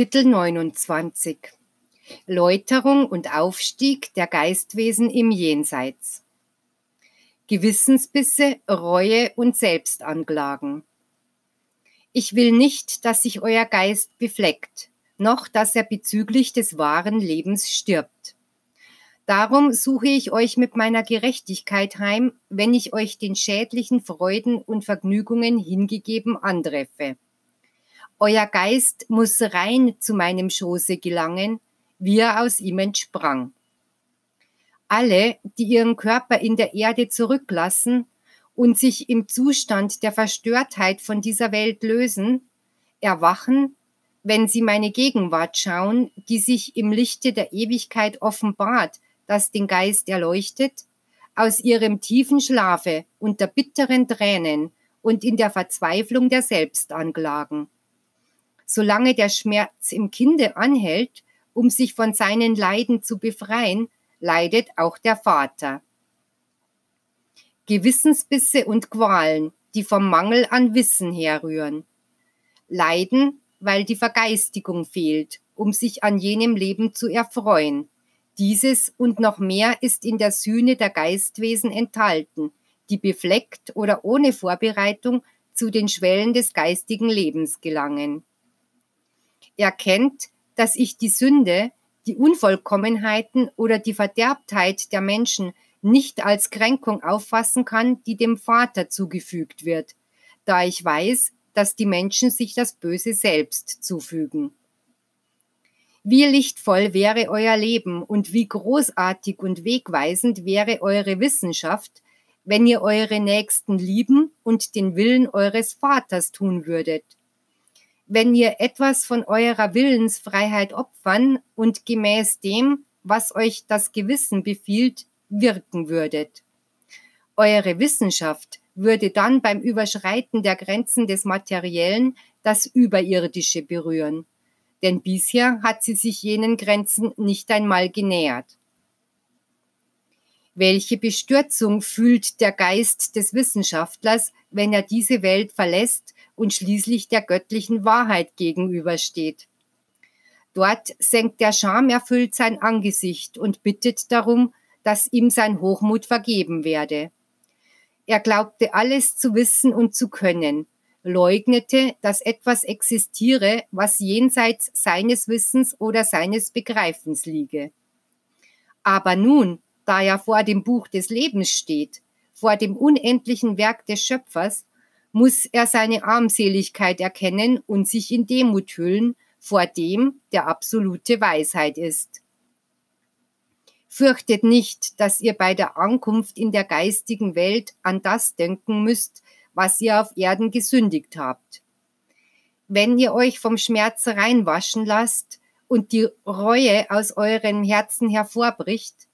Kapitel 29 Läuterung und Aufstieg der Geistwesen im Jenseits. Gewissensbisse, Reue und Selbstanklagen. Ich will nicht, dass sich euer Geist befleckt, noch dass er bezüglich des wahren Lebens stirbt. Darum suche ich euch mit meiner Gerechtigkeit heim, wenn ich euch den schädlichen Freuden und Vergnügungen hingegeben antreffe euer Geist muss rein zu meinem Schoße gelangen, wie er aus ihm entsprang. Alle, die ihren Körper in der Erde zurücklassen und sich im Zustand der Verstörtheit von dieser Welt lösen, erwachen, wenn sie meine Gegenwart schauen, die sich im Lichte der Ewigkeit offenbart, das den Geist erleuchtet, aus ihrem tiefen Schlafe unter bitteren Tränen und in der Verzweiflung der Selbstanklagen solange der Schmerz im Kinde anhält, um sich von seinen Leiden zu befreien, leidet auch der Vater. Gewissensbisse und Qualen, die vom Mangel an Wissen herrühren. Leiden, weil die Vergeistigung fehlt, um sich an jenem Leben zu erfreuen. Dieses und noch mehr ist in der Sühne der Geistwesen enthalten, die befleckt oder ohne Vorbereitung zu den Schwellen des geistigen Lebens gelangen erkennt, dass ich die Sünde, die Unvollkommenheiten oder die Verderbtheit der Menschen nicht als Kränkung auffassen kann, die dem Vater zugefügt wird, da ich weiß, dass die Menschen sich das Böse selbst zufügen. Wie lichtvoll wäre euer Leben und wie großartig und wegweisend wäre eure Wissenschaft, wenn ihr eure Nächsten lieben und den Willen eures Vaters tun würdet wenn ihr etwas von eurer Willensfreiheit opfern und gemäß dem, was euch das Gewissen befiehlt, wirken würdet. Eure Wissenschaft würde dann beim Überschreiten der Grenzen des Materiellen das Überirdische berühren, denn bisher hat sie sich jenen Grenzen nicht einmal genähert. Welche Bestürzung fühlt der Geist des Wissenschaftlers, wenn er diese Welt verlässt und schließlich der göttlichen Wahrheit gegenübersteht. Dort senkt der Scham erfüllt sein Angesicht und bittet darum, dass ihm sein Hochmut vergeben werde. Er glaubte alles zu wissen und zu können, leugnete, dass etwas existiere, was jenseits seines Wissens oder seines Begreifens liege. Aber nun, da er vor dem Buch des Lebens steht, vor dem unendlichen Werk des Schöpfers, muss er seine Armseligkeit erkennen und sich in Demut hüllen vor dem, der absolute Weisheit ist. Fürchtet nicht, dass ihr bei der Ankunft in der geistigen Welt an das denken müsst, was ihr auf Erden gesündigt habt. Wenn ihr euch vom Schmerz reinwaschen lasst und die Reue aus euren Herzen hervorbricht,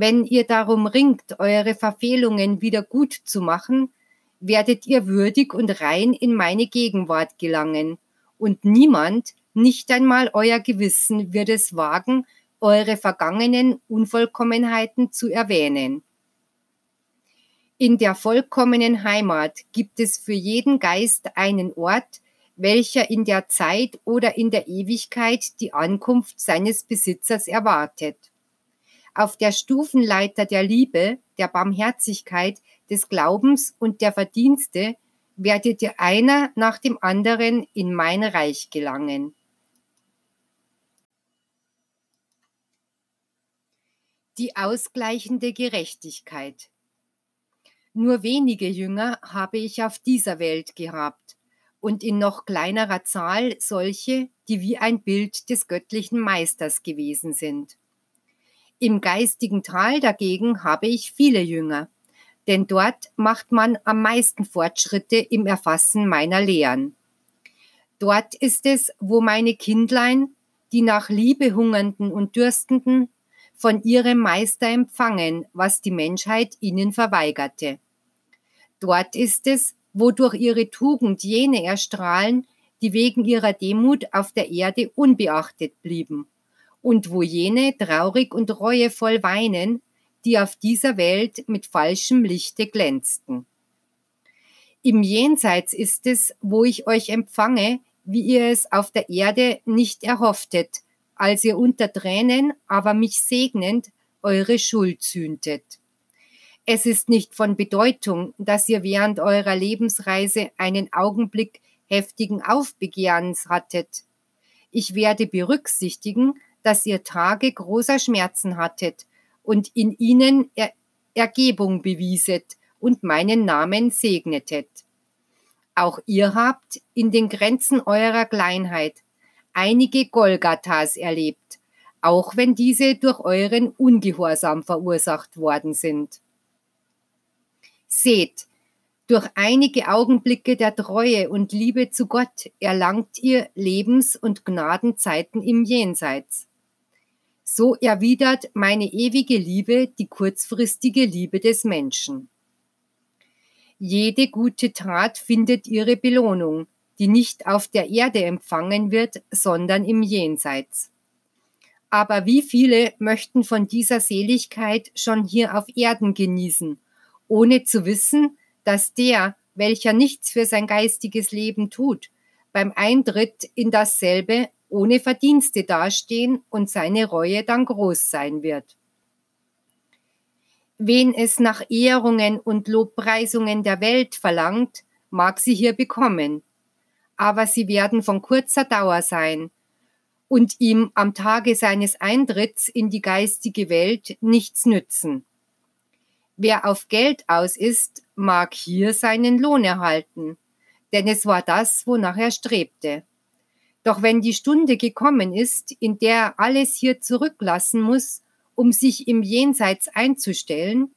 wenn ihr darum ringt, eure Verfehlungen wieder gut zu machen, werdet ihr würdig und rein in meine Gegenwart gelangen, und niemand, nicht einmal euer Gewissen, wird es wagen, eure vergangenen Unvollkommenheiten zu erwähnen. In der vollkommenen Heimat gibt es für jeden Geist einen Ort, welcher in der Zeit oder in der Ewigkeit die Ankunft seines Besitzers erwartet. Auf der Stufenleiter der Liebe, der Barmherzigkeit, des Glaubens und der Verdienste werdet ihr einer nach dem anderen in mein Reich gelangen. Die ausgleichende Gerechtigkeit. Nur wenige Jünger habe ich auf dieser Welt gehabt und in noch kleinerer Zahl solche, die wie ein Bild des göttlichen Meisters gewesen sind. Im geistigen Tal dagegen habe ich viele Jünger, denn dort macht man am meisten Fortschritte im Erfassen meiner Lehren. Dort ist es, wo meine Kindlein, die nach Liebe hungernden und dürstenden, von ihrem Meister empfangen, was die Menschheit ihnen verweigerte. Dort ist es, wo durch ihre Tugend jene erstrahlen, die wegen ihrer Demut auf der Erde unbeachtet blieben, und wo jene traurig und reuevoll weinen, die auf dieser Welt mit falschem Lichte glänzten. Im Jenseits ist es, wo ich euch empfange, wie ihr es auf der Erde nicht erhofftet, als ihr unter Tränen, aber mich segnend, eure Schuld sühntet. Es ist nicht von Bedeutung, dass ihr während eurer Lebensreise einen Augenblick heftigen Aufbegehrens hattet. Ich werde berücksichtigen, dass ihr Tage großer Schmerzen hattet und in ihnen er Ergebung bewieset und meinen Namen segnetet. Auch ihr habt in den Grenzen eurer Kleinheit einige Golgathas erlebt, auch wenn diese durch euren Ungehorsam verursacht worden sind. Seht, durch einige Augenblicke der Treue und Liebe zu Gott erlangt ihr Lebens- und Gnadenzeiten im Jenseits. So erwidert meine ewige Liebe die kurzfristige Liebe des Menschen. Jede gute Tat findet ihre Belohnung, die nicht auf der Erde empfangen wird, sondern im Jenseits. Aber wie viele möchten von dieser Seligkeit schon hier auf Erden genießen, ohne zu wissen, dass der, welcher nichts für sein geistiges Leben tut, beim Eintritt in dasselbe ohne Verdienste dastehen und seine Reue dann groß sein wird. Wen es nach Ehrungen und Lobpreisungen der Welt verlangt, mag sie hier bekommen, aber sie werden von kurzer Dauer sein und ihm am Tage seines Eintritts in die geistige Welt nichts nützen. Wer auf Geld aus ist, mag hier seinen Lohn erhalten, denn es war das, wonach er strebte. Doch wenn die Stunde gekommen ist, in der er alles hier zurücklassen muss, um sich im Jenseits einzustellen,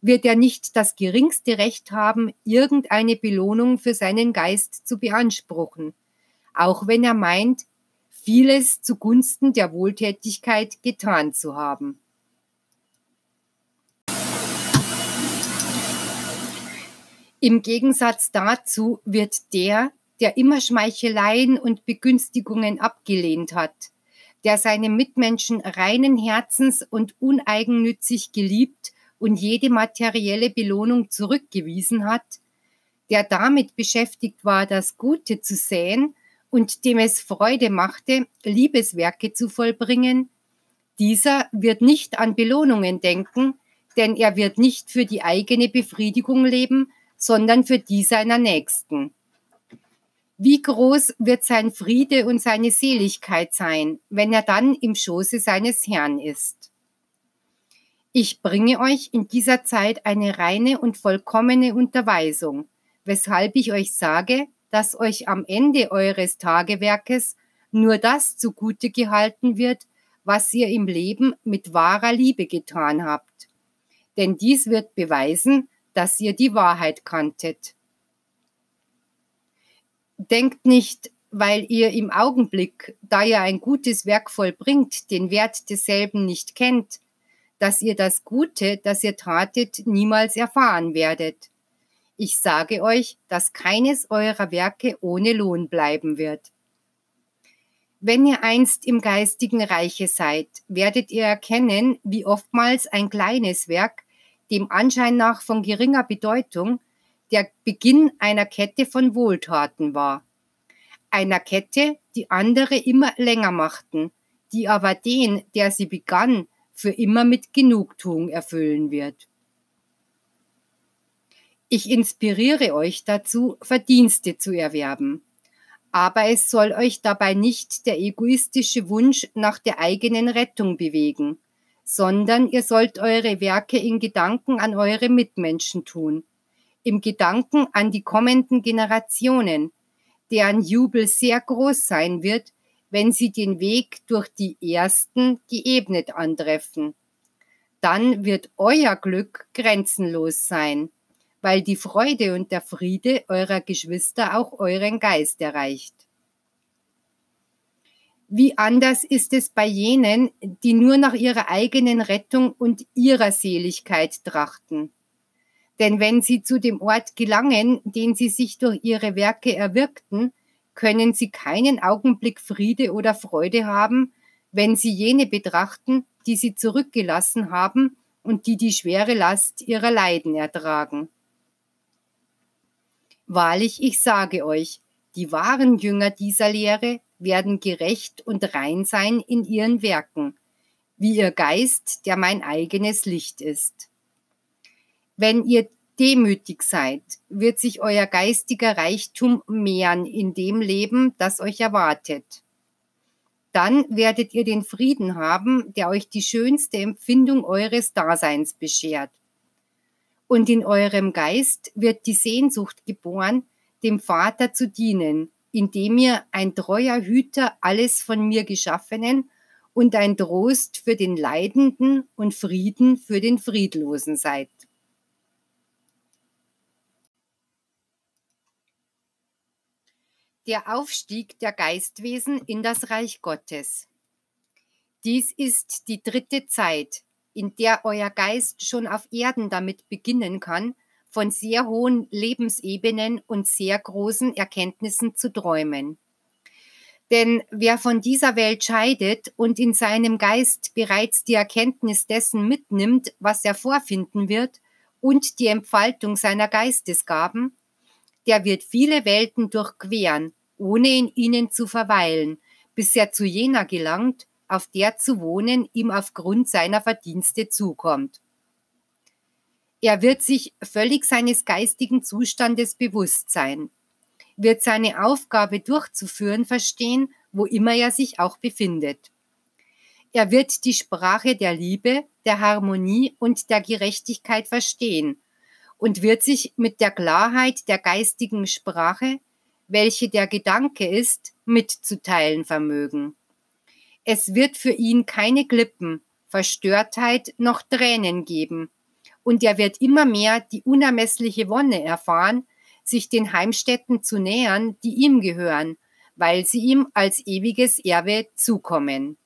wird er nicht das geringste Recht haben, irgendeine Belohnung für seinen Geist zu beanspruchen, auch wenn er meint, vieles zugunsten der Wohltätigkeit getan zu haben. Im Gegensatz dazu wird der, der immer Schmeicheleien und Begünstigungen abgelehnt hat, der seine Mitmenschen reinen Herzens und uneigennützig geliebt und jede materielle Belohnung zurückgewiesen hat, der damit beschäftigt war, das Gute zu säen und dem es Freude machte, Liebeswerke zu vollbringen, dieser wird nicht an Belohnungen denken, denn er wird nicht für die eigene Befriedigung leben, sondern für die seiner Nächsten. Wie groß wird sein Friede und seine Seligkeit sein, wenn er dann im Schoße seines Herrn ist? Ich bringe euch in dieser Zeit eine reine und vollkommene Unterweisung, weshalb ich euch sage, dass euch am Ende eures Tagewerkes nur das zugute gehalten wird, was ihr im Leben mit wahrer Liebe getan habt. Denn dies wird beweisen, dass ihr die Wahrheit kanntet. Denkt nicht, weil ihr im Augenblick, da ihr ein gutes Werk vollbringt, den Wert desselben nicht kennt, dass ihr das Gute, das ihr tatet, niemals erfahren werdet. Ich sage euch, dass keines eurer Werke ohne Lohn bleiben wird. Wenn ihr einst im geistigen Reiche seid, werdet ihr erkennen, wie oftmals ein kleines Werk, dem Anschein nach von geringer Bedeutung, der Beginn einer Kette von Wohltaten war. Einer Kette, die andere immer länger machten, die aber den, der sie begann, für immer mit Genugtuung erfüllen wird. Ich inspiriere euch dazu, Verdienste zu erwerben. Aber es soll euch dabei nicht der egoistische Wunsch nach der eigenen Rettung bewegen, sondern ihr sollt eure Werke in Gedanken an eure Mitmenschen tun, im Gedanken an die kommenden Generationen, deren Jubel sehr groß sein wird, wenn sie den Weg durch die Ersten geebnet antreffen. Dann wird euer Glück grenzenlos sein, weil die Freude und der Friede eurer Geschwister auch euren Geist erreicht. Wie anders ist es bei jenen, die nur nach ihrer eigenen Rettung und ihrer Seligkeit trachten. Denn wenn sie zu dem Ort gelangen, den sie sich durch ihre Werke erwirkten, können sie keinen Augenblick Friede oder Freude haben, wenn sie jene betrachten, die sie zurückgelassen haben und die die schwere Last ihrer Leiden ertragen. Wahrlich, ich sage euch, Die wahren Jünger dieser Lehre werden gerecht und rein sein in ihren Werken, wie ihr Geist, der mein eigenes Licht ist. Wenn ihr demütig seid, wird sich euer geistiger Reichtum mehren in dem Leben, das euch erwartet. Dann werdet ihr den Frieden haben, der euch die schönste Empfindung eures Daseins beschert. Und in eurem Geist wird die Sehnsucht geboren, dem Vater zu dienen, indem ihr ein treuer Hüter alles von mir Geschaffenen und ein Trost für den Leidenden und Frieden für den Friedlosen seid. Der Aufstieg der Geistwesen in das Reich Gottes. Dies ist die dritte Zeit, in der euer Geist schon auf Erden damit beginnen kann, von sehr hohen Lebensebenen und sehr großen Erkenntnissen zu träumen. Denn wer von dieser Welt scheidet und in seinem Geist bereits die Erkenntnis dessen mitnimmt, was er vorfinden wird, und die Entfaltung seiner Geistesgaben, der wird viele Welten durchqueren, ohne in ihnen zu verweilen, bis er zu jener gelangt, auf der zu wohnen ihm aufgrund seiner Verdienste zukommt. Er wird sich völlig seines geistigen Zustandes bewusst sein, wird seine Aufgabe durchzuführen verstehen, wo immer er sich auch befindet. Er wird die Sprache der Liebe, der Harmonie und der Gerechtigkeit verstehen und wird sich mit der Klarheit der geistigen Sprache, welche der Gedanke ist, mitzuteilen vermögen. Es wird für ihn keine Klippen, Verstörtheit noch Tränen geben, und er wird immer mehr die unermessliche Wonne erfahren, sich den Heimstätten zu nähern, die ihm gehören, weil sie ihm als ewiges Erbe zukommen.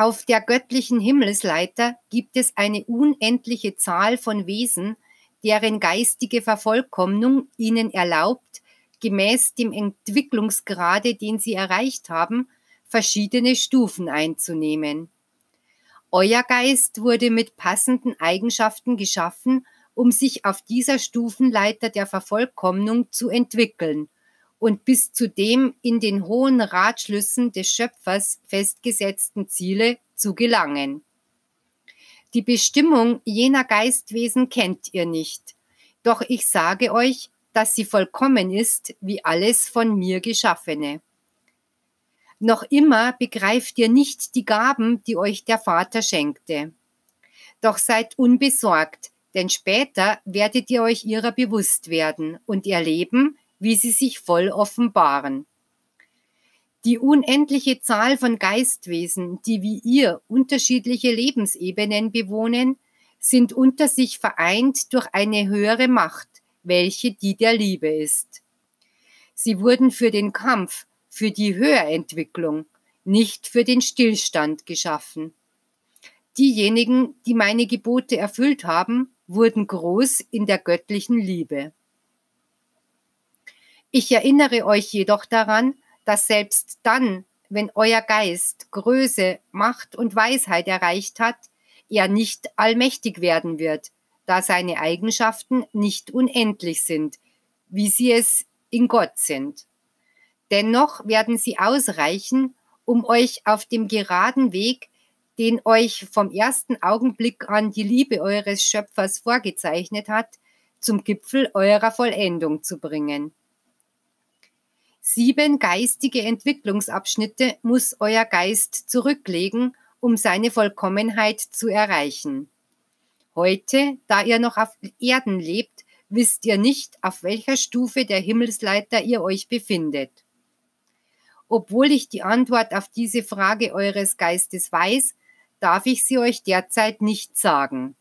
Auf der göttlichen Himmelsleiter gibt es eine unendliche Zahl von Wesen, deren geistige Vervollkommnung ihnen erlaubt, gemäß dem Entwicklungsgrade, den sie erreicht haben, verschiedene Stufen einzunehmen. Euer Geist wurde mit passenden Eigenschaften geschaffen, um sich auf dieser Stufenleiter der Vervollkommnung zu entwickeln und bis zu dem in den hohen Ratschlüssen des Schöpfers festgesetzten Ziele zu gelangen. Die Bestimmung jener Geistwesen kennt ihr nicht, doch ich sage euch, dass sie vollkommen ist wie alles von mir geschaffene. Noch immer begreift ihr nicht die Gaben, die euch der Vater schenkte. Doch seid unbesorgt, denn später werdet ihr euch ihrer bewusst werden und erleben, wie sie sich voll offenbaren. Die unendliche Zahl von Geistwesen, die wie ihr unterschiedliche Lebensebenen bewohnen, sind unter sich vereint durch eine höhere Macht, welche die der Liebe ist. Sie wurden für den Kampf, für die Höherentwicklung, nicht für den Stillstand geschaffen. Diejenigen, die meine Gebote erfüllt haben, wurden groß in der göttlichen Liebe. Ich erinnere euch jedoch daran, dass selbst dann, wenn euer Geist Größe, Macht und Weisheit erreicht hat, er nicht allmächtig werden wird, da seine Eigenschaften nicht unendlich sind, wie sie es in Gott sind. Dennoch werden sie ausreichen, um euch auf dem geraden Weg, den euch vom ersten Augenblick an die Liebe eures Schöpfers vorgezeichnet hat, zum Gipfel eurer Vollendung zu bringen. Sieben geistige Entwicklungsabschnitte muss euer Geist zurücklegen, um seine Vollkommenheit zu erreichen. Heute, da ihr noch auf Erden lebt, wisst ihr nicht, auf welcher Stufe der Himmelsleiter ihr euch befindet. Obwohl ich die Antwort auf diese Frage eures Geistes weiß, darf ich sie euch derzeit nicht sagen.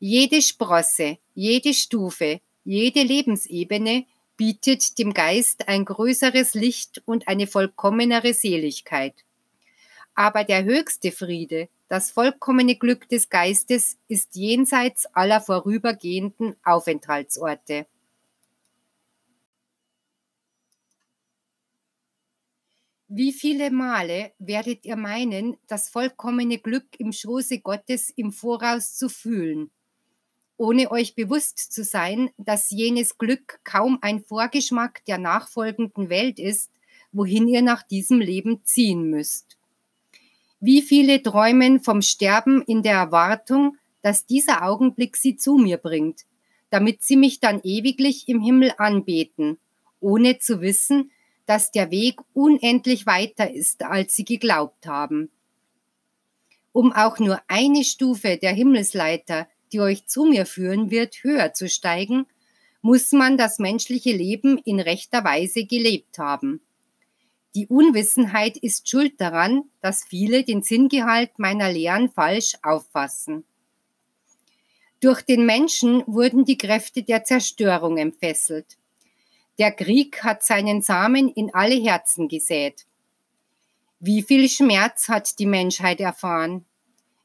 Jede Sprosse, jede Stufe, jede Lebensebene bietet dem Geist ein größeres Licht und eine vollkommenere Seligkeit. Aber der höchste Friede, das vollkommene Glück des Geistes ist jenseits aller vorübergehenden Aufenthaltsorte. Wie viele Male werdet ihr meinen, das vollkommene Glück im Schoße Gottes im Voraus zu fühlen? Ohne euch bewusst zu sein, dass jenes Glück kaum ein Vorgeschmack der nachfolgenden Welt ist, wohin ihr nach diesem Leben ziehen müsst. Wie viele träumen vom Sterben in der Erwartung, dass dieser Augenblick sie zu mir bringt, damit sie mich dann ewiglich im Himmel anbeten, ohne zu wissen, dass der Weg unendlich weiter ist, als sie geglaubt haben. Um auch nur eine Stufe der Himmelsleiter, die euch zu mir führen wird, höher zu steigen, muss man das menschliche Leben in rechter Weise gelebt haben. Die Unwissenheit ist schuld daran, dass viele den Sinngehalt meiner Lehren falsch auffassen. Durch den Menschen wurden die Kräfte der Zerstörung entfesselt. Der Krieg hat seinen Samen in alle Herzen gesät. Wie viel Schmerz hat die Menschheit erfahren?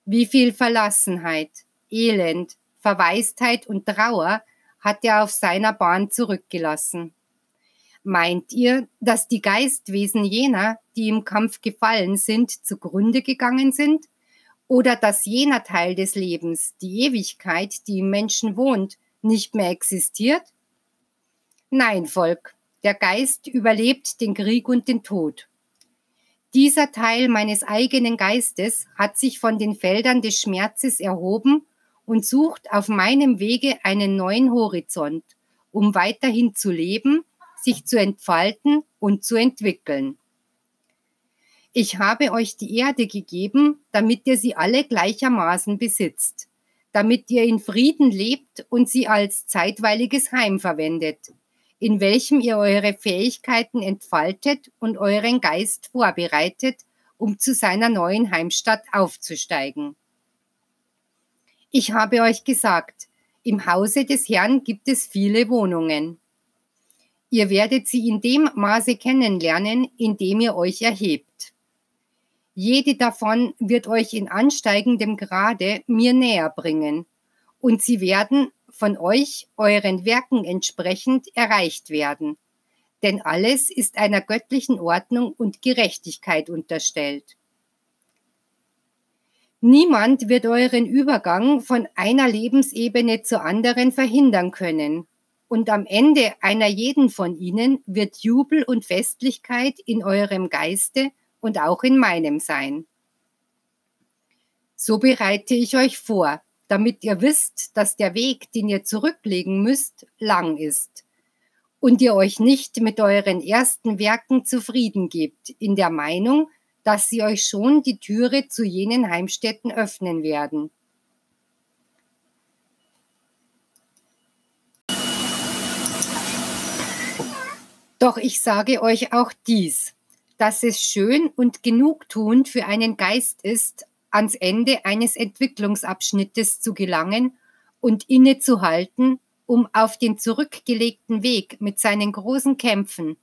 Wie viel Verlassenheit, Elend, Verwaistheit und Trauer hat er auf seiner Bahn zurückgelassen? Meint ihr, dass die Geistwesen jener, die im Kampf gefallen sind, zugrunde gegangen sind? Oder dass jener Teil des Lebens, die Ewigkeit, die im Menschen wohnt, nicht mehr existiert? Nein, Volk, der Geist überlebt den Krieg und den Tod. Dieser Teil meines eigenen Geistes hat sich von den Feldern des Schmerzes erhoben und sucht auf meinem Wege einen neuen Horizont, um weiterhin zu leben sich zu entfalten und zu entwickeln. Ich habe euch die Erde gegeben, damit ihr sie alle gleichermaßen besitzt, damit ihr in Frieden lebt und sie als zeitweiliges Heim verwendet, in welchem ihr eure Fähigkeiten entfaltet und euren Geist vorbereitet, um zu seiner neuen Heimstatt aufzusteigen. Ich habe euch gesagt, im Hause des Herrn gibt es viele Wohnungen. Ihr werdet sie in dem Maße kennenlernen, in dem ihr euch erhebt. Jede davon wird euch in ansteigendem Grade mir näher bringen, und sie werden von euch euren Werken entsprechend erreicht werden. Denn alles ist einer göttlichen Ordnung und Gerechtigkeit unterstellt. Niemand wird euren Übergang von einer Lebensebene zur anderen verhindern können, und am Ende einer jeden von ihnen wird Jubel und Festlichkeit in eurem Geiste und auch in meinem sein. So bereite ich euch vor, damit ihr wisst, dass der Weg, den ihr zurücklegen müsst, lang ist und ihr euch nicht mit euren ersten Werken zufrieden gebt, in der Meinung, dass sie euch schon die Türe zu jenen Heimstätten öffnen werden. Doch ich sage euch auch dies, dass es schön und genugtuend für einen Geist ist, ans Ende eines Entwicklungsabschnittes zu gelangen und innezuhalten, um auf den zurückgelegten Weg mit seinen großen Kämpfen,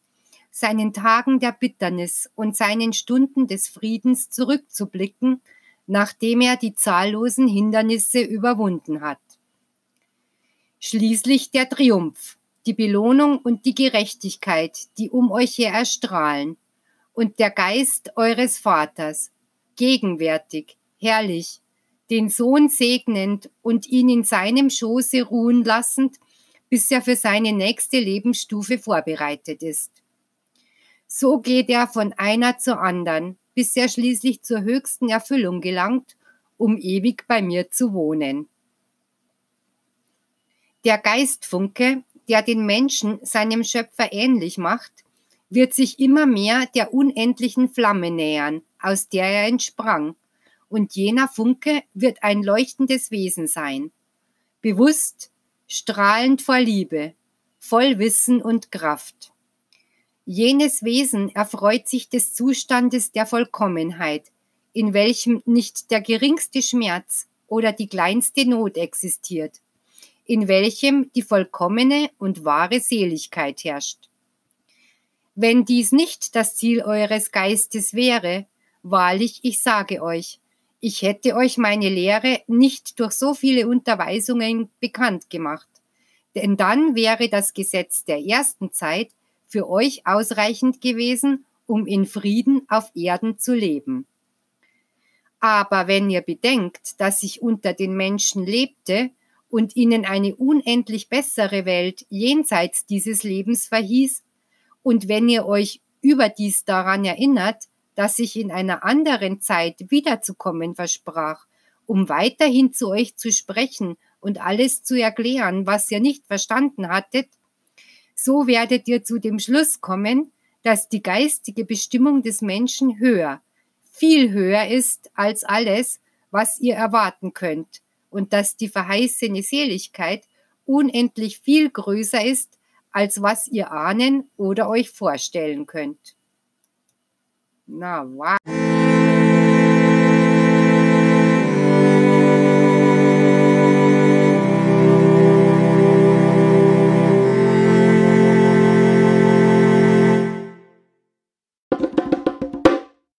seinen Tagen der Bitternis und seinen Stunden des Friedens zurückzublicken, nachdem er die zahllosen Hindernisse überwunden hat. Schließlich der Triumph, die Belohnung und die Gerechtigkeit, die um euch her erstrahlen, und der Geist eures Vaters, gegenwärtig, herrlich, den Sohn segnend und ihn in seinem Schoße ruhen lassend, bis er für seine nächste Lebensstufe vorbereitet ist. So geht er von einer zur anderen, bis er schließlich zur höchsten Erfüllung gelangt, um ewig bei mir zu wohnen. Der Geistfunke, der den Menschen seinem Schöpfer ähnlich macht, wird sich immer mehr der unendlichen Flamme nähern, aus der er entsprang, und jener Funke wird ein leuchtendes Wesen sein, bewusst, strahlend vor Liebe, voll Wissen und Kraft. Jenes Wesen erfreut sich des Zustandes der Vollkommenheit, in welchem nicht der geringste Schmerz oder die kleinste Not existiert, in welchem die vollkommene und wahre Seligkeit herrscht. Wenn dies nicht das Ziel eures Geistes wäre, wahrlich, ich sage euch, ich hätte euch meine Lehre nicht durch so viele Unterweisungen bekannt gemacht, denn dann wäre das Gesetz der ersten Zeit für euch ausreichend gewesen, um in Frieden auf Erden zu leben. Aber wenn ihr bedenkt, dass ich unter den Menschen lebte und ihnen eine unendlich bessere Welt jenseits dieses Lebens verhieß, und wenn ihr euch überdies daran erinnert, dass ich in einer anderen Zeit wiederzukommen versprach, um weiterhin zu euch zu sprechen und alles zu erklären, was ihr nicht verstanden hattet, so werdet ihr zu dem Schluss kommen, dass die geistige Bestimmung des Menschen höher, viel höher ist als alles, was ihr erwarten könnt, und dass die verheißene Seligkeit unendlich viel größer ist, als was ihr ahnen oder euch vorstellen könnt. Na, wow.